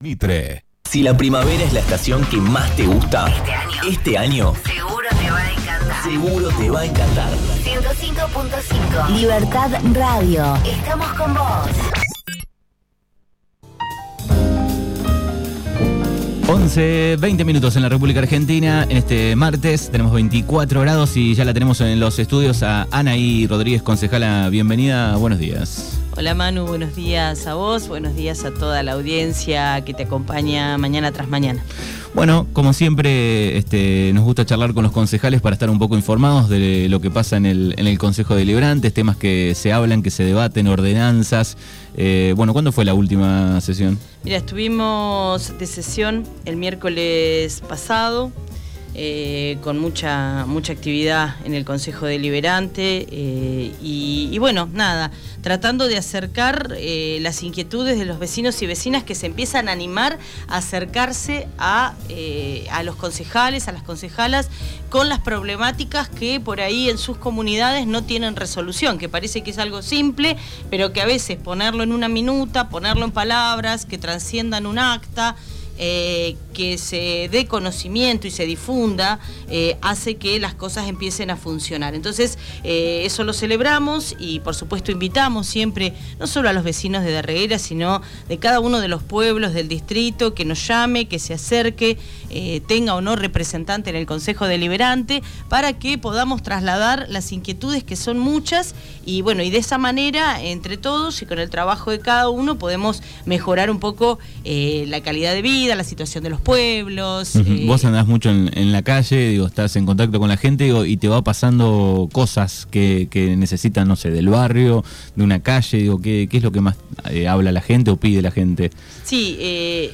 Mitre. Si la primavera es la estación que más te gusta, este año, Seguro te va a encantar. seguro te va a encantar. 105.5 Libertad Radio. Estamos con vos. 11, 20 minutos en la República Argentina. En este martes tenemos 24 grados y ya la tenemos en los estudios a Anaí Rodríguez, concejala. Bienvenida, buenos días. Hola Manu, buenos días a vos, buenos días a toda la audiencia que te acompaña mañana tras mañana. Bueno, como siempre, este, nos gusta charlar con los concejales para estar un poco informados de lo que pasa en el, en el Consejo Deliberante, temas que se hablan, que se debaten, ordenanzas. Eh, bueno, ¿cuándo fue la última sesión? Mira, estuvimos de sesión el miércoles pasado. Eh, con mucha, mucha actividad en el Consejo Deliberante eh, y, bueno, nada, tratando de acercar eh, las inquietudes de los vecinos y vecinas que se empiezan a animar a acercarse a, a los concejales, a las concejalas, con las problemáticas que por ahí en sus comunidades no tienen resolución, que parece que es algo simple, pero que a veces ponerlo en una minuta, ponerlo en palabras, que trasciendan un acta, eh, que se dé conocimiento y se difunda, eh, hace que las cosas empiecen a funcionar. Entonces, eh, eso lo celebramos y por supuesto invitamos siempre, no solo a los vecinos de Darreguera, sino de cada uno de los pueblos del distrito, que nos llame, que se acerque, tenga o no representante en el Consejo Deliberante, para que podamos trasladar las inquietudes que son muchas y bueno, y de esa manera, entre todos y con el trabajo de cada uno, podemos mejorar un poco la calidad de vida, la situación de los pueblos. Eh, Vos andás mucho en, en la calle, digo, estás en contacto con la gente digo, y te va pasando cosas que, que necesitan, no sé, del barrio, de una calle, digo, ¿qué, qué es lo que más eh, habla la gente o pide la gente? Sí, eh,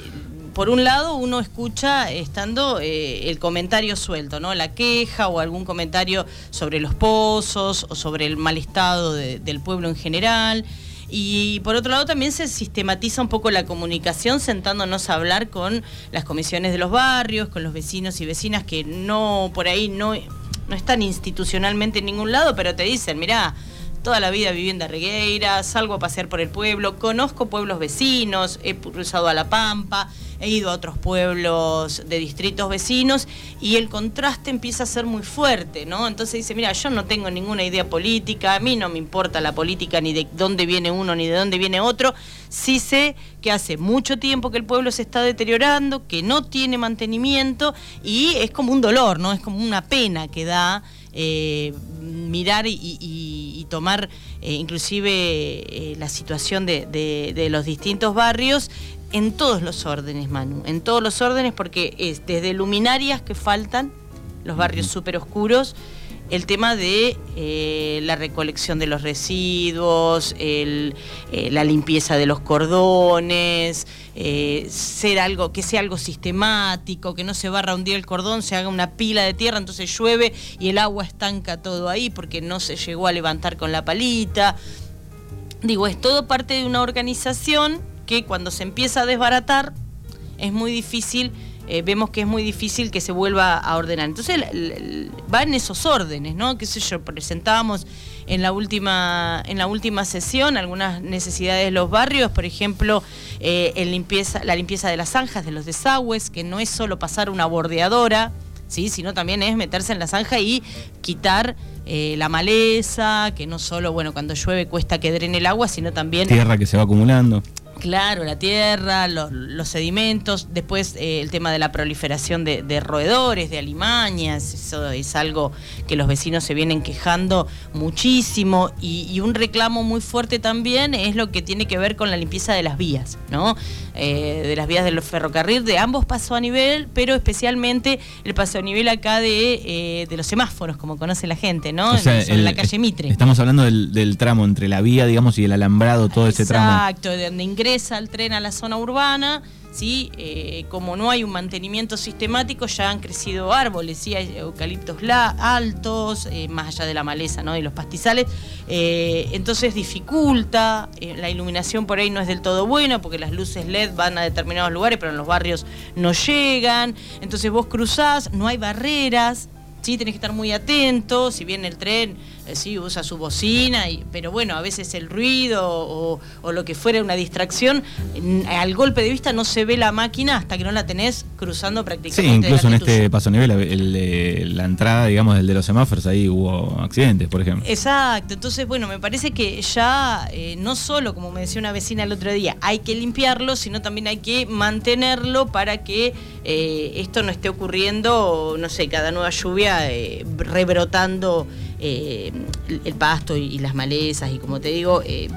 por un lado uno escucha estando eh, el comentario suelto, ¿no? La queja o algún comentario sobre los pozos o sobre el mal estado de- del pueblo en general. Y por otro lado también se sistematiza un poco la comunicación sentándonos a hablar con las comisiones de los barrios, con los vecinos y vecinas que no por ahí no, no están institucionalmente en ningún lado, pero te dicen, mirá, toda la vida viví en Darregueira, salgo a pasear por el pueblo, conozco pueblos vecinos, he cruzado a La Pampa, he ido a otros pueblos de distritos vecinos y el contraste empieza a ser muy fuerte, ¿no? Entonces dice, mira, yo no tengo ninguna idea política, a mí no me importa la política ni de dónde viene uno ni de dónde viene otro, sí sé que hace mucho tiempo que el pueblo se está deteriorando, que no tiene mantenimiento y es como un dolor, ¿no? Es como una pena que da eh, mirar y, y- y tomar eh, inclusive eh, la situación de, de- de los distintos barrios en todos los órdenes, Manu, en todos los órdenes porque es desde luminarias que faltan, los barrios súper oscuros, el tema de eh, la recolección de los residuos, eh, la limpieza de los cordones, eh, ser algo, que sea algo sistemático, que no se barra un día el cordón, se haga una pila de tierra, entonces llueve y el agua estanca todo ahí porque no se llegó a levantar con la palita. Digo, es todo parte de una organización que cuando se empieza a desbaratar es muy difícil, eh, vemos que es muy difícil que se vuelva a ordenar. Entonces va en esos órdenes, ¿no? Qué sé yo, presentábamos en la última, en la última sesión algunas necesidades de los barrios, por ejemplo, eh, la limpieza de las zanjas, de los desagües, que no es solo pasar una bordeadora, ¿sí? sino también es meterse en la zanja y quitar eh, la maleza, que no solo, bueno, cuando llueve cuesta que drene el agua, sino también Tierra que se va acumulando. Claro, la tierra, lo- los, sedimentos, después eh, el tema de la proliferación de, de roedores, de alimañas, eso es algo que los vecinos se vienen quejando muchísimo y, y un reclamo muy fuerte también es lo que tiene que ver con la limpieza de las vías, ¿no? Eh, de las vías del ferrocarril, de ambos paso a nivel, pero especialmente el paso a nivel acá de, eh, de los semáforos, como conoce la gente, ¿no? O sea, Sobre el- la calle Mitre. Estamos hablando del, del tramo entre la vía, digamos, y el alambrado, todo ese tramo. Exacto, de donde ingresa el tren a la zona urbana, ¿sí? Eh, como no hay un mantenimiento sistemático, ya han crecido árboles, ¿sí? hay eucaliptos altos, eh, más allá de la maleza ¿no? y los pastizales, eh, entonces dificulta, la iluminación por ahí no es del todo buena, porque las luces LED van a determinados lugares, pero en los barrios no llegan, entonces vos cruzás, no hay barreras, ¿sí? Tenés que estar muy atento, si viene el tren, eh, sí, usa su bocina, y, pero bueno, a veces el ruido o, o lo que fuera una distracción, n- al golpe de vista no se ve la máquina hasta que no la tenés cruzando Sí, prácticamente. incluso en este tuyo. paso nivel, el la entrada, digamos, del de los semáforos, ahí hubo accidentes, por ejemplo. Exacto, entonces bueno, me parece que ya eh, no solo, como me decía una vecina el otro día, hay que limpiarlo, sino también hay que mantenerlo para que eh, esto no esté ocurriendo, no sé, cada nueva lluvia eh, rebrotando eh, el- pasto y, y las malezas y como te digo, eh,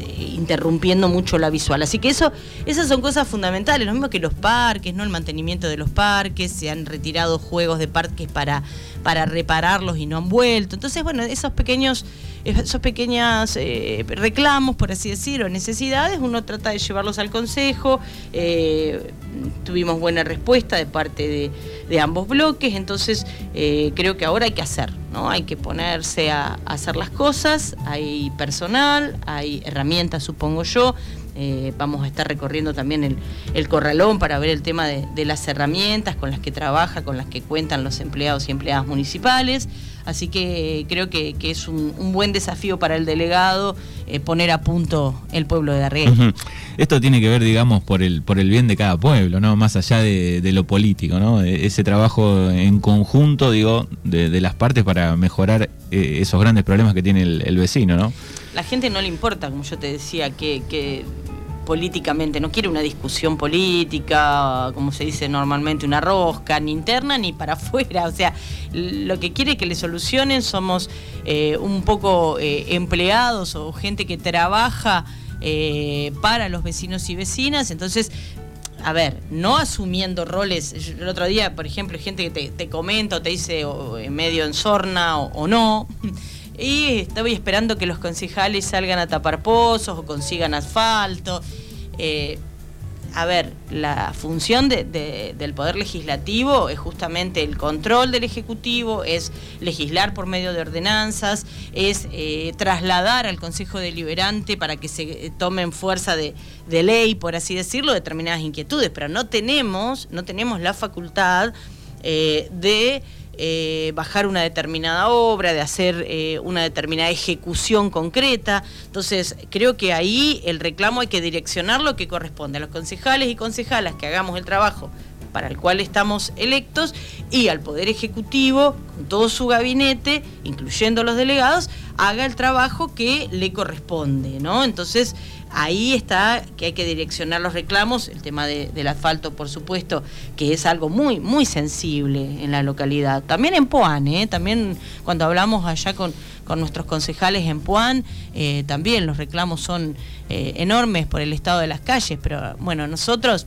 eh, interrumpiendo mucho la visual. Así que eso, esas son cosas fundamentales, lo mismo que los parques, ¿no? El mantenimiento de los parques, se han retirado juegos de parques para, para repararlos y no han vuelto. Entonces, bueno, esos pequeños, esos pequeños eh, reclamos, por así decirlo, necesidades, uno trata de llevarlos al consejo. eh, tuvimos buena respuesta de parte de, ambos bloques, entonces eh, creo que ahora hay que hacer, ¿no? Hay que ponerse a, hacer las cosas, hay personal, hay herramientas, supongo yo. vamos a estar recorriendo también el, el corralón para ver el tema de las herramientas con las que trabaja, con las que cuentan los empleados y empleadas municipales. Así que creo que, que es un, un buen desafío para el delegado eh, poner a punto el pueblo de Arriel. Ujú. Esto tiene que ver, digamos, por el, por el bien de cada pueblo, ¿no? Más allá de, de lo político, ¿no? Ese trabajo en conjunto, digo, de, de las partes para mejorar eh, esos grandes problemas que tiene el, el vecino, ¿no? La gente no le importa, como yo te decía, que, que políticamente no quiere una discusión política, como se dice normalmente, una rosca, ni interna ni para afuera. O sea, lo que quiere que le solucionen somos eh, un poco eh, empleados o gente que trabaja eh, para los vecinos y vecinas. Entonces, a ver, no asumiendo roles. El otro día, por ejemplo, hay gente que te, comenta o te dice medio en sorna o no. Y estoy esperando que los concejales salgan a tapar pozos o consigan asfalto. Eh, a ver, la función de- de- del Poder Legislativo es justamente el control del Ejecutivo, es legislar por medio de ordenanzas, es eh, trasladar al Consejo Deliberante para que se eh, tomen fuerza de, ley, por así decirlo, determinadas inquietudes, pero no tenemos, no tenemos la facultad de eh, bajar una determinada obra, de hacer eh, una determinada ejecución concreta. Entonces, creo que ahí el reclamo hay que direccionar lo que corresponde a los concejales y concejalas que hagamos el trabajo para el cual estamos electos y al Poder Ejecutivo, con todo su gabinete, incluyendo los delegados, haga el trabajo que le corresponde, ¿no? Entonces, ahí está que hay que direccionar los reclamos, el tema de- del asfalto, por supuesto, que es algo muy, muy sensible en la localidad. También en Puan, ¿eh? También cuando hablamos allá con, con nuestros concejales en Puan, eh, también los reclamos son eh, enormes por el estado de las calles, pero bueno, nosotros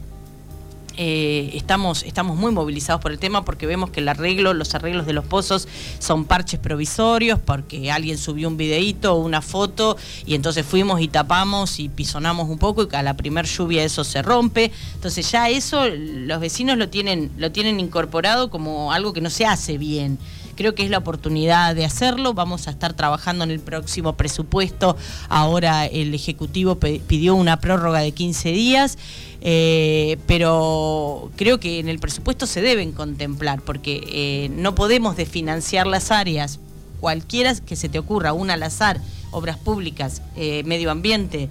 eh, estamos, estamos muy movilizados por el tema porque vemos que el arreglo, los arreglos de los pozos son parches provisorios porque alguien subió un videíto o una foto y entonces fuimos y tapamos y pisonamos un poco y a la primer lluvia eso se rompe. Entonces ya eso los vecinos lo tienen, lo tienen incorporado como algo que no se hace bien. Creo que es la oportunidad de hacerlo. Vamos a estar trabajando en el próximo presupuesto. Ahora el Ejecutivo pidió una prórroga de 15 días, eh, pero creo que en el presupuesto se deben contemplar, porque eh, no podemos desfinanciar las áreas, cualquiera que se te ocurra, una al azar, obras públicas, eh, medio ambiente,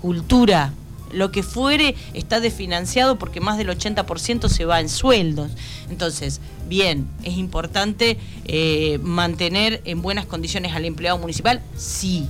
cultura, lo que fuere está desfinanciado porque más del 80% se va en sueldos. Entonces, bien, es importante eh, mantener en buenas condiciones al empleado municipal, sí,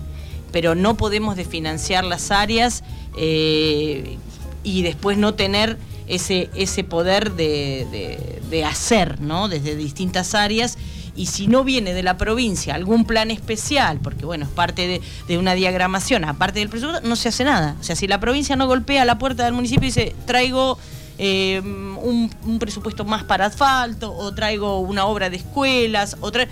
pero no podemos desfinanciar las áreas eh, y después no tener ese, ese poder de, de- de hacer, ¿no? Desde distintas áreas. Y si no viene de la provincia algún plan especial, porque bueno, es parte de, una diagramación, aparte del presupuesto, no se hace nada. O sea, si la provincia no golpea la puerta del municipio y dice, traigo eh, un, un presupuesto más para asfalto, o traigo una obra de escuelas, o tra-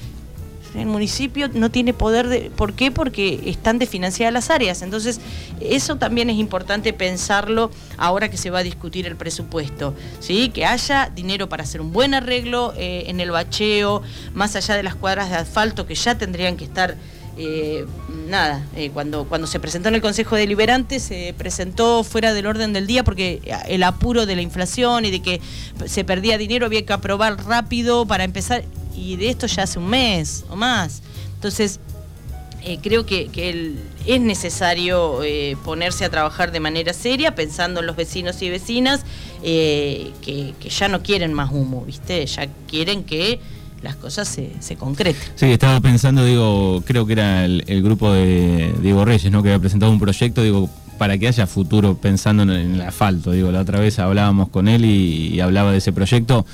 el municipio no tiene poder de. ¿Por qué? Porque están desfinanciadas las áreas. Entonces, eso también es importante pensarlo ahora que se va a discutir el presupuesto. ¿sí? Que haya dinero para hacer un buen arreglo eh, en el bacheo, más allá de las cuadras de asfalto que ya tendrían que estar. eh, nada, eh, cuando, cuando se presentó en el Consejo Deliberante se presentó fuera del orden del día porque el apuro de la inflación y de que se perdía dinero había que aprobar rápido para empezar y de esto ya hace un mes o más. Entonces, eh, creo que, es necesario eh, ponerse a trabajar de manera seria, pensando en los vecinos y vecinas eh, que, que ya no quieren más humo, ¿viste? Ya quieren que las cosas se, se concreten. Sí, estaba pensando, digo, creo que era el, grupo de Diego Reyes, ¿no? Que había presentado un proyecto, digo, para que haya futuro pensando en, el asfalto. Digo, la otra vez hablábamos con él y hablaba de ese proyecto.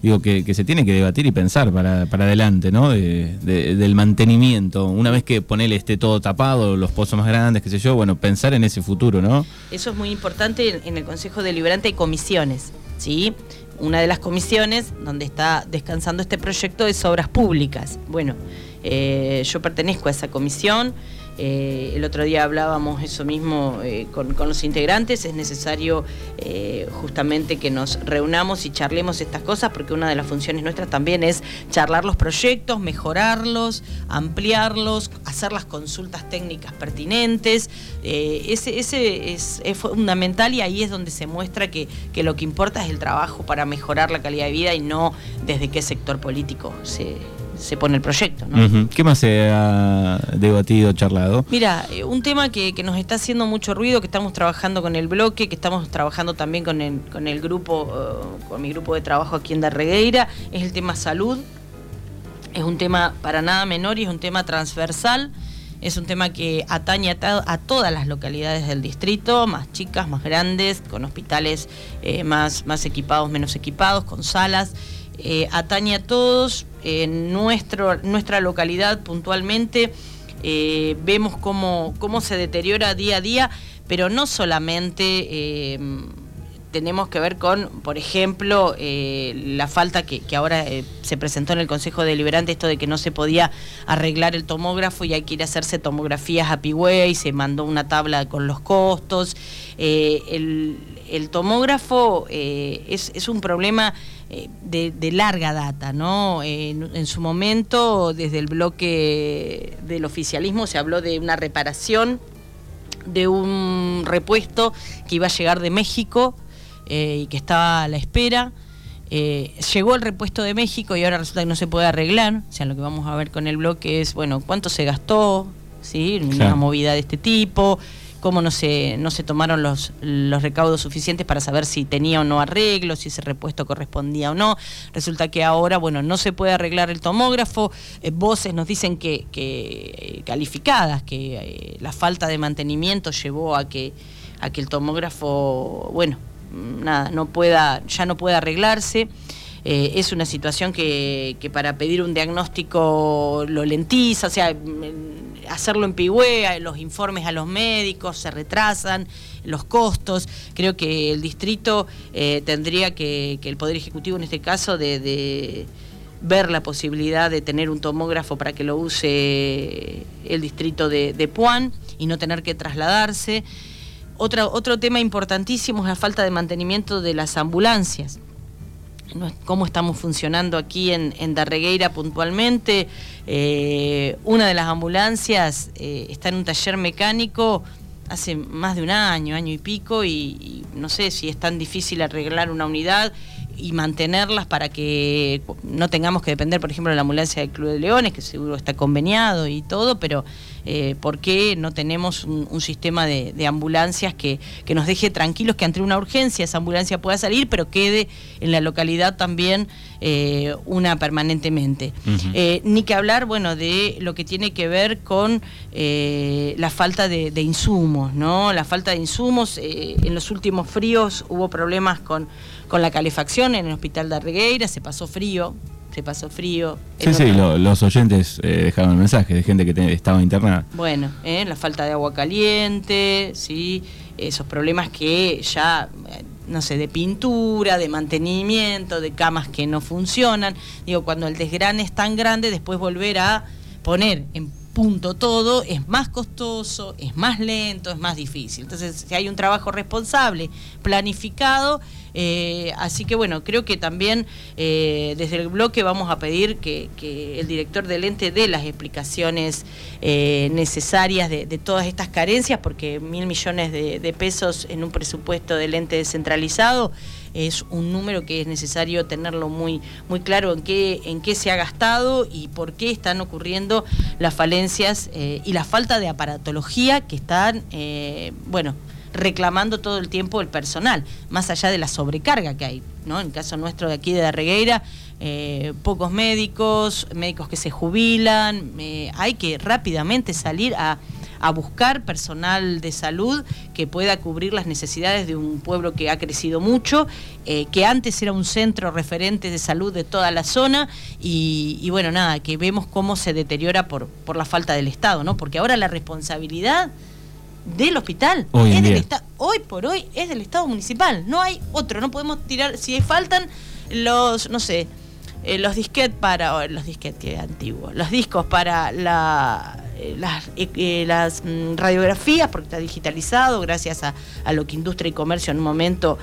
Digo, que, que se tiene que debatir y pensar para, para adelante, ¿no? De- de- del mantenimiento. Una vez que ponele esté todo tapado, los pozos más grandes, qué sé yo, bueno, pensar en ese futuro, ¿no? Eso es muy importante. En, en el Consejo Deliberante hay comisiones, ¿sí? Una de las comisiones donde está descansando este proyecto es Obras Públicas. Bueno, eh, yo pertenezco a esa comisión. Eh, el otro día hablábamos eso mismo eh, con, los integrantes. Es necesario eh, justamente que nos reunamos y charlemos estas cosas porque una de las funciones nuestras también es charlar los proyectos, mejorarlos, ampliarlos, hacer las consultas técnicas pertinentes. Ese ese es, es fundamental y ahí es donde se muestra que, que lo que importa es el trabajo para mejorar la calidad de vida y no desde qué sector político se, se pone el proyecto. ¿no? ¿Qué más se ha debatido, charlado? Mira, eh, un tema que, que nos está haciendo mucho ruido, que estamos trabajando con el bloque, que estamos trabajando también con el, con el grupo, eh, con mi grupo de trabajo aquí en Darregueira, es el tema salud. Es un tema para nada menor y es un tema transversal. Es un tema que atañe a todas las localidades del distrito, más chicas, más grandes, con hospitales eh, más, más equipados, menos equipados, con salas. Eh, atañe a todos. En nuestro, nuestra localidad puntualmente eh, vemos cómo, cómo se deteriora día a día, pero no solamente eh, tenemos que ver con, por ejemplo, eh, la falta que, que ahora se presentó en el Consejo Deliberante, esto de que no se podía arreglar el tomógrafo y hay que ir a hacerse tomografías a Pigüey, se mandó una tabla con los costos. Eh, el, el tomógrafo eh, es, es un problema eh, de, de larga data, ¿no? En, en su momento, desde el bloque del oficialismo, se habló de una reparación de un repuesto que iba a llegar de México eh, y que estaba a la espera. Eh, llegó el repuesto de México y ahora resulta que no se puede arreglar. O sea, lo que vamos a ver con el bloque es, bueno, cuánto se gastó, ¿sí? En Una Claro. movida de este tipo, cómo no se, no se tomaron los, los recaudos suficientes para saber si tenía o no arreglo, si ese repuesto correspondía o no. Resulta que ahora, bueno, no se puede arreglar el tomógrafo. Eh, voces nos dicen que, que, eh, calificadas, que eh, la falta de mantenimiento llevó a que, a que el tomógrafo, bueno, nada, no pueda, ya no pueda arreglarse. Eh, es una situación que, para pedir un diagnóstico lo lentiza, o sea, mm, hacerlo en pigüea, los informes a los médicos se retrasan, los costos. Creo que el distrito eh, tendría que, que el Poder Ejecutivo en este caso de, ver la posibilidad de tener un tomógrafo para que lo use el distrito de, de Puan y no tener que trasladarse. Otro tema importantísimo es la falta de mantenimiento de las ambulancias. Cómo estamos funcionando aquí en, en Darregueira puntualmente. Eh, una de las ambulancias eh, está en un taller mecánico hace más de un año, año y pico, y no sé si es tan difícil arreglar una unidad y mantenerlas para que no tengamos que depender, por ejemplo, de la ambulancia del Club de Leones, que seguro está conveniado y todo, pero eh, ¿por qué no tenemos un, un sistema de, de ambulancias que, que nos deje tranquilos que ante una urgencia esa ambulancia pueda salir, pero quede en la localidad también eh, una permanentemente? Eh, ni que hablar, bueno, de lo que tiene que ver con la falta de, de insumos, ¿no? La falta de insumos. en los últimos fríos hubo problemas con, con la calefacción en el hospital de Arregueira, se pasó frío, se pasó frío. Sí, sí, lo- los oyentes eh, dejaron mensajes de gente que te- estaba internada. Bueno, ¿eh? la falta de agua caliente, ¿sí? esos problemas que ya, eh, no sé, de pintura, de mantenimiento, de camas que no funcionan. Digo, cuando el desgrane es tan grande, después volver a poner en punto todo es más costoso, es más lento, es más difícil. Entonces, si hay un trabajo responsable, planificado, eh, así que bueno, creo que también eh, desde el bloque vamos a pedir que, que el director del ente dé las explicaciones eh, necesarias de, todas estas carencias, porque mil millones de, de pesos en un presupuesto del ente descentralizado es un número que es necesario tenerlo muy, muy claro en qué, en qué se ha gastado y por qué están ocurriendo las falencias eh, y la falta de aparatología que están, eh, bueno, reclamando todo el tiempo el personal, más allá de la sobrecarga que hay, ¿no? En el caso nuestro de aquí de Darregueira, eh, pocos médicos, médicos que se jubilan, eh, hay que rápidamente salir a, a buscar personal de salud que pueda cubrir las necesidades de un pueblo que ha crecido mucho, eh, que antes era un centro referente de salud de toda la zona y, y bueno, nada, que vemos cómo se deteriora por, por la falta del Estado, ¿no? Porque ahora la responsabilidad del hospital Hoy es del hoy por hoy es del Estado municipal, no hay otro, no podemos tirar, si faltan los, no sé, eh, los disquetes para, o los disquetes que antiguos, los discos para la, eh, las, eh, eh, mm, radiografías, porque está digitalizado gracias a, a lo que Industria y Comercio en un momento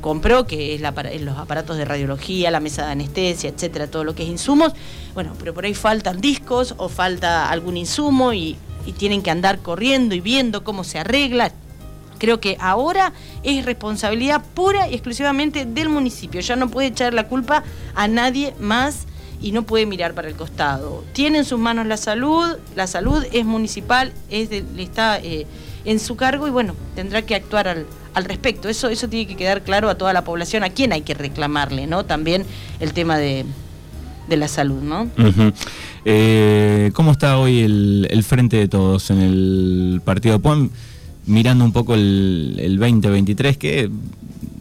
compró, que es la los aparatos de radiología, la mesa de anestesia, etcétera, todo lo que es insumos. Bueno, pero por ahí faltan discos o falta algún insumo y, y tienen que andar corriendo y viendo cómo se arregla. Creo que ahora es responsabilidad pura y exclusivamente del municipio. Ya no puede echar la culpa a nadie más y no puede mirar para el costado. Tiene en sus manos la salud, la salud es municipal, es de- está eh, en su cargo y bueno, tendrá que actuar al, al respecto. Eso, eso tiene que quedar claro a toda la población, a quién hay que reclamarle, ¿no? También el tema de, de la salud, ¿no? Eh, ¿Cómo está hoy el, frente de todos en el partido? Mirando un poco el, el 2023 que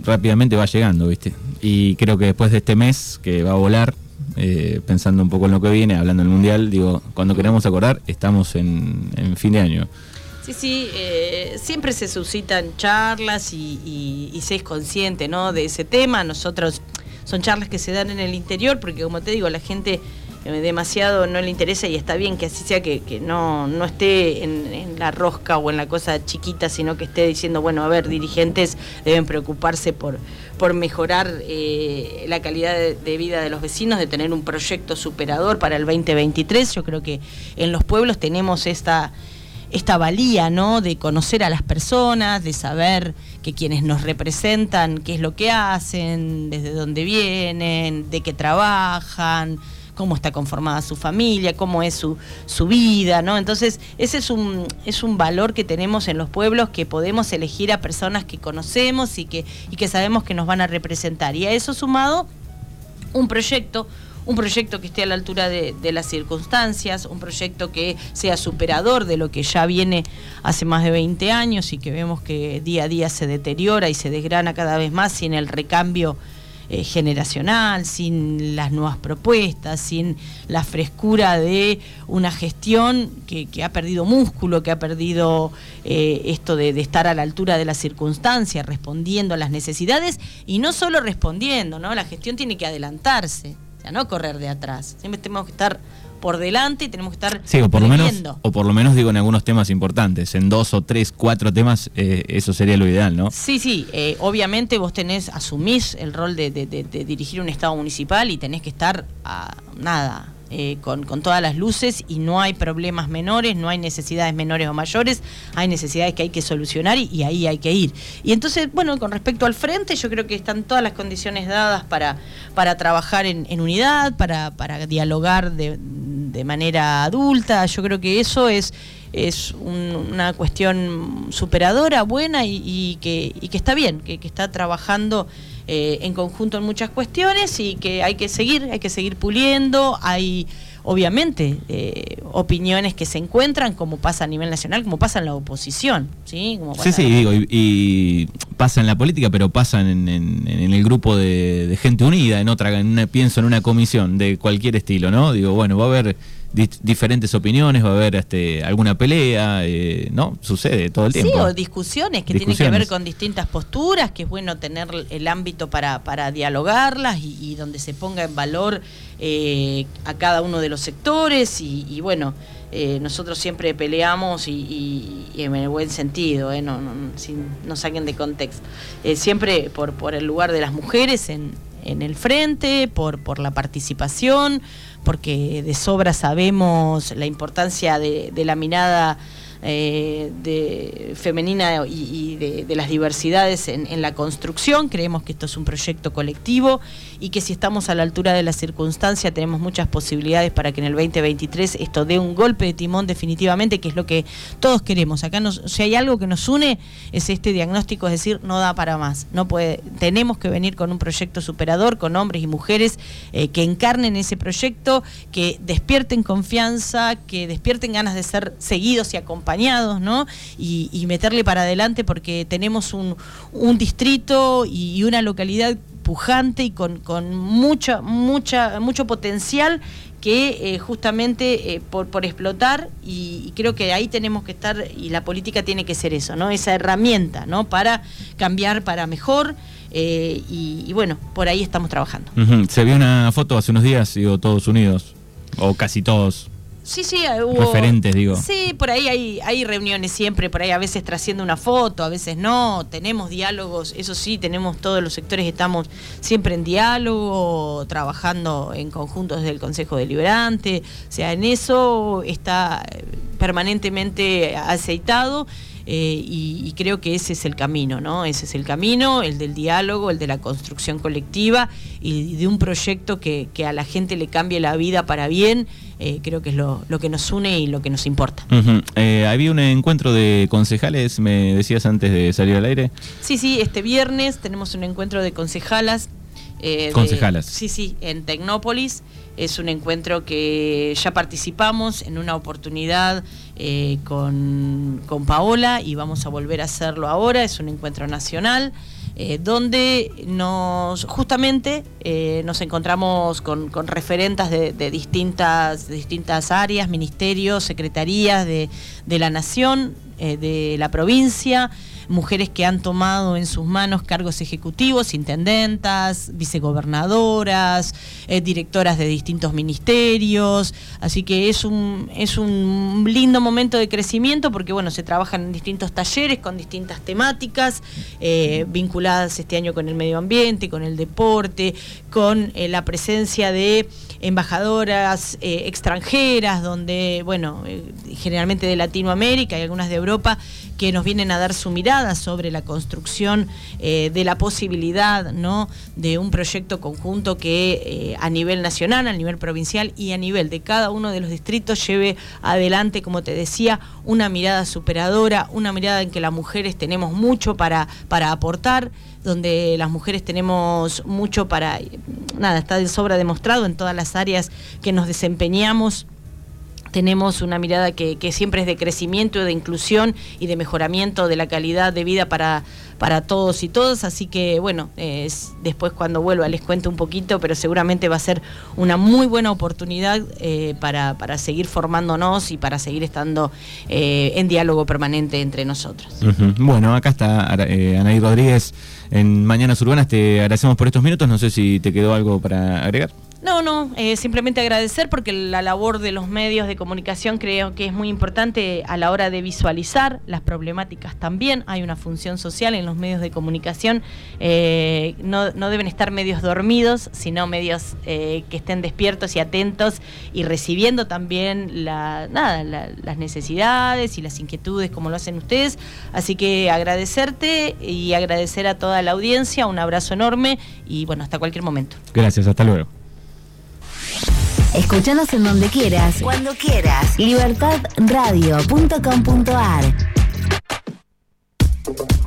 rápidamente va llegando, ¿viste? Y creo que después de este mes que va a volar, eh, pensando un poco en lo que viene, hablando del Mundial, digo, cuando queramos acordar, estamos en, fin de año. Sí, sí, eh, siempre se suscitan charlas y, y- y se es consciente ¿no? de ese tema. Nosotros, son charlas que se dan en el interior, porque como te digo, la gente demasiado no le interesa y está bien que así sea, que, que no, no esté en, la rosca o en la cosa chiquita, sino que esté diciendo, bueno, a ver, dirigentes deben preocuparse por, por mejorar eh, la calidad de, de vida de los vecinos, de tener un proyecto superador para el 2023. Yo creo que en los pueblos tenemos esta esta valía, ¿no? De conocer a las personas, de saber que quienes nos representan, qué es lo que hacen, desde dónde vienen, de qué trabajan, cómo está conformada su familia, cómo es su, su vida, ¿no? Entonces, ese es un, es un valor que tenemos en los pueblos, que podemos elegir a personas que conocemos y que, y que sabemos que nos van a representar. Y a eso sumado, un proyecto, un proyecto que esté a la altura de, de las circunstancias, un proyecto que sea superador de lo que ya viene hace más de 20 años y que vemos que día a día se deteriora y se desgrana cada vez más sin el recambio eh, generacional, sin las nuevas propuestas, sin la frescura de una gestión que, que ha perdido músculo, que ha perdido eh, esto de, de estar a la altura de las circunstancias, respondiendo a las necesidades y no solo respondiendo, ¿no? La gestión tiene que adelantarse, o sea, no correr de atrás. Siempre tenemos que estar por delante y tenemos que estar Sí, o por lo menos, previendo. o por lo menos digo en algunos temas importantes, en dos o tres, cuatro temas, eh, eso sería lo ideal, ¿no? Sí, sí, eh, obviamente vos tenés, asumís el rol de, de- de- de dirigir un Estado municipal y tenés que estar a nada, eh, con, con todas las luces y no hay problemas menores, no hay necesidades menores o mayores, hay necesidades que hay que solucionar y, y ahí hay que ir. Y entonces, bueno, con respecto al frente, yo creo que están todas las condiciones dadas para, para trabajar en, en unidad, para, para dialogar de, de manera adulta, yo creo que eso es es un- una cuestión superadora, buena y, que, y que está bien, que, que está trabajando eh, en conjunto en muchas cuestiones y que hay que seguir, hay que seguir puliendo, hay obviamente eh, opiniones que se encuentran como pasa a nivel nacional, como pasa en la oposición, ¿sí? Como Sí, pasa- sí, digo, y, y pasa en la política, pero pasa en, en- en el grupo de, de gente unida, en otra, en una- pienso en una comisión de cualquier estilo, ¿no? Digo, bueno, va a haber di- diferentes opiniones, va a haber este, alguna pelea, eh, ¿no? Sucede todo el Sí, tiempo. o discusiones que tienen que ver con distintas posturas, que es bueno tener el ámbito para, para dialogarlas y, y donde se ponga en valor eh, a cada uno de los sectores y, y bueno, eh, nosotros siempre peleamos y, y- y en el buen sentido, eh, no, no, no- sin- no saquen de contexto, Eh, siempre por, por el lugar de las mujeres en, en el frente, por, por la participación, porque de sobra sabemos la importancia de, de la mirada eh, de, femenina y, de, las diversidades en, la construcción. Creemos que esto es un proyecto colectivo y que si estamos a la altura de la circunstancia tenemos muchas posibilidades para que en el 2023 esto dé un golpe de timón definitivamente, que es lo que todos queremos. Acá si hay algo que nos une es este diagnóstico, es decir, no da para más. No puede, tenemos que venir con un proyecto superador, con hombres y mujeres eh, que encarnen ese proyecto, que despierten confianza, que despierten ganas de ser seguidos y acompañados, ¿no? Y, meterle para adelante porque tenemos un, un distrito y una localidad pujante y con, con mucha, mucha, mucho potencial que eh, justamente eh, por, explotar y, creo que ahí tenemos que estar y la política tiene que ser eso, ¿no? Esa herramienta, ¿no? Para cambiar para mejor eh, y, bueno, por ahí estamos trabajando. Se vio una foto hace unos días, digo, todos unidos, o casi todos. Sí, sí, eh, hubo... Referentes, digo. Sí, por ahí hay, hay reuniones siempre, por ahí a veces trasciende una foto, a veces no, tenemos diálogos, eso sí, tenemos todos los sectores, estamos siempre en diálogo, trabajando en conjunto desde el Consejo Deliberante, o sea, en eso está eh, permanentemente aceitado. eh, y, y creo que ese es el camino, ¿no? Ese es el camino, el del diálogo, el de la construcción colectiva y de un proyecto que, que a la gente le cambie la vida para bien, eh, creo que es lo, lo que nos une y lo que nos importa. Ujú. Eh, había un encuentro de concejales, me decías antes de salir al aire. Sí, sí, este viernes tenemos un encuentro de concejalas. eh, de- sí, sí, en Tecnópolis. Es un encuentro que ya participamos en una oportunidad eh, con, con Paola y vamos a volver a hacerlo ahora. Es un encuentro nacional. Eh, donde nos justamente eh, nos encontramos con, con referentas de, distintas, distintas áreas, ministerios, secretarías de, de la nación, eh, de la provincia, mujeres que han tomado en sus manos cargos ejecutivos, intendentas, vicegobernadoras, eh, directoras de distintos ministerios, así que es un, es un lindo momento de crecimiento porque bueno, se trabajan en distintos talleres con distintas temáticas eh, vinculadas este año con el medio ambiente, con el deporte, con eh, la presencia de embajadoras extranjeras, donde, bueno, generalmente de Latinoamérica y algunas de Europa, que nos vienen a dar su mirada sobre la construcción eh, de la posibilidad ¿no? de un proyecto conjunto que eh, a nivel nacional, a nivel provincial y a nivel de cada uno de los distritos lleve adelante, como te decía, una mirada superadora, una mirada en que las mujeres tenemos mucho para, para aportar donde las mujeres tenemos mucho para, nada, está de sobra demostrado en todas las áreas que nos desempeñamos. Tenemos una mirada que, siempre es de crecimiento, de inclusión y de mejoramiento de la calidad de vida para, para todos y todas. Así que, bueno, es- después cuando vuelva les cuento un poquito, pero seguramente va a ser una muy buena oportunidad eh, para, para seguir formándonos y para seguir estando eh, en diálogo permanente entre nosotros. Bueno, acá está eh, Anaí Rodríguez en Mañanas Urbanas. Te agradecemos por estos minutos. No sé si te quedó algo para agregar. No, no, eh, simplemente agradecer porque la labor de los medios de comunicación creo que es muy importante a la hora de visualizar las problemáticas también. Hay una función social en los medios de comunicación. eh, no, no deben estar medios dormidos, sino medios eh, que estén despiertos y atentos y recibiendo también la, nada, la- las necesidades y las inquietudes como lo hacen ustedes. Así que agradecerte y agradecer a toda la audiencia. Un abrazo enorme y bueno, hasta cualquier momento. Gracias, hasta luego. Escúchanos en donde quieras, cuando quieras. Libertadradio.com.ar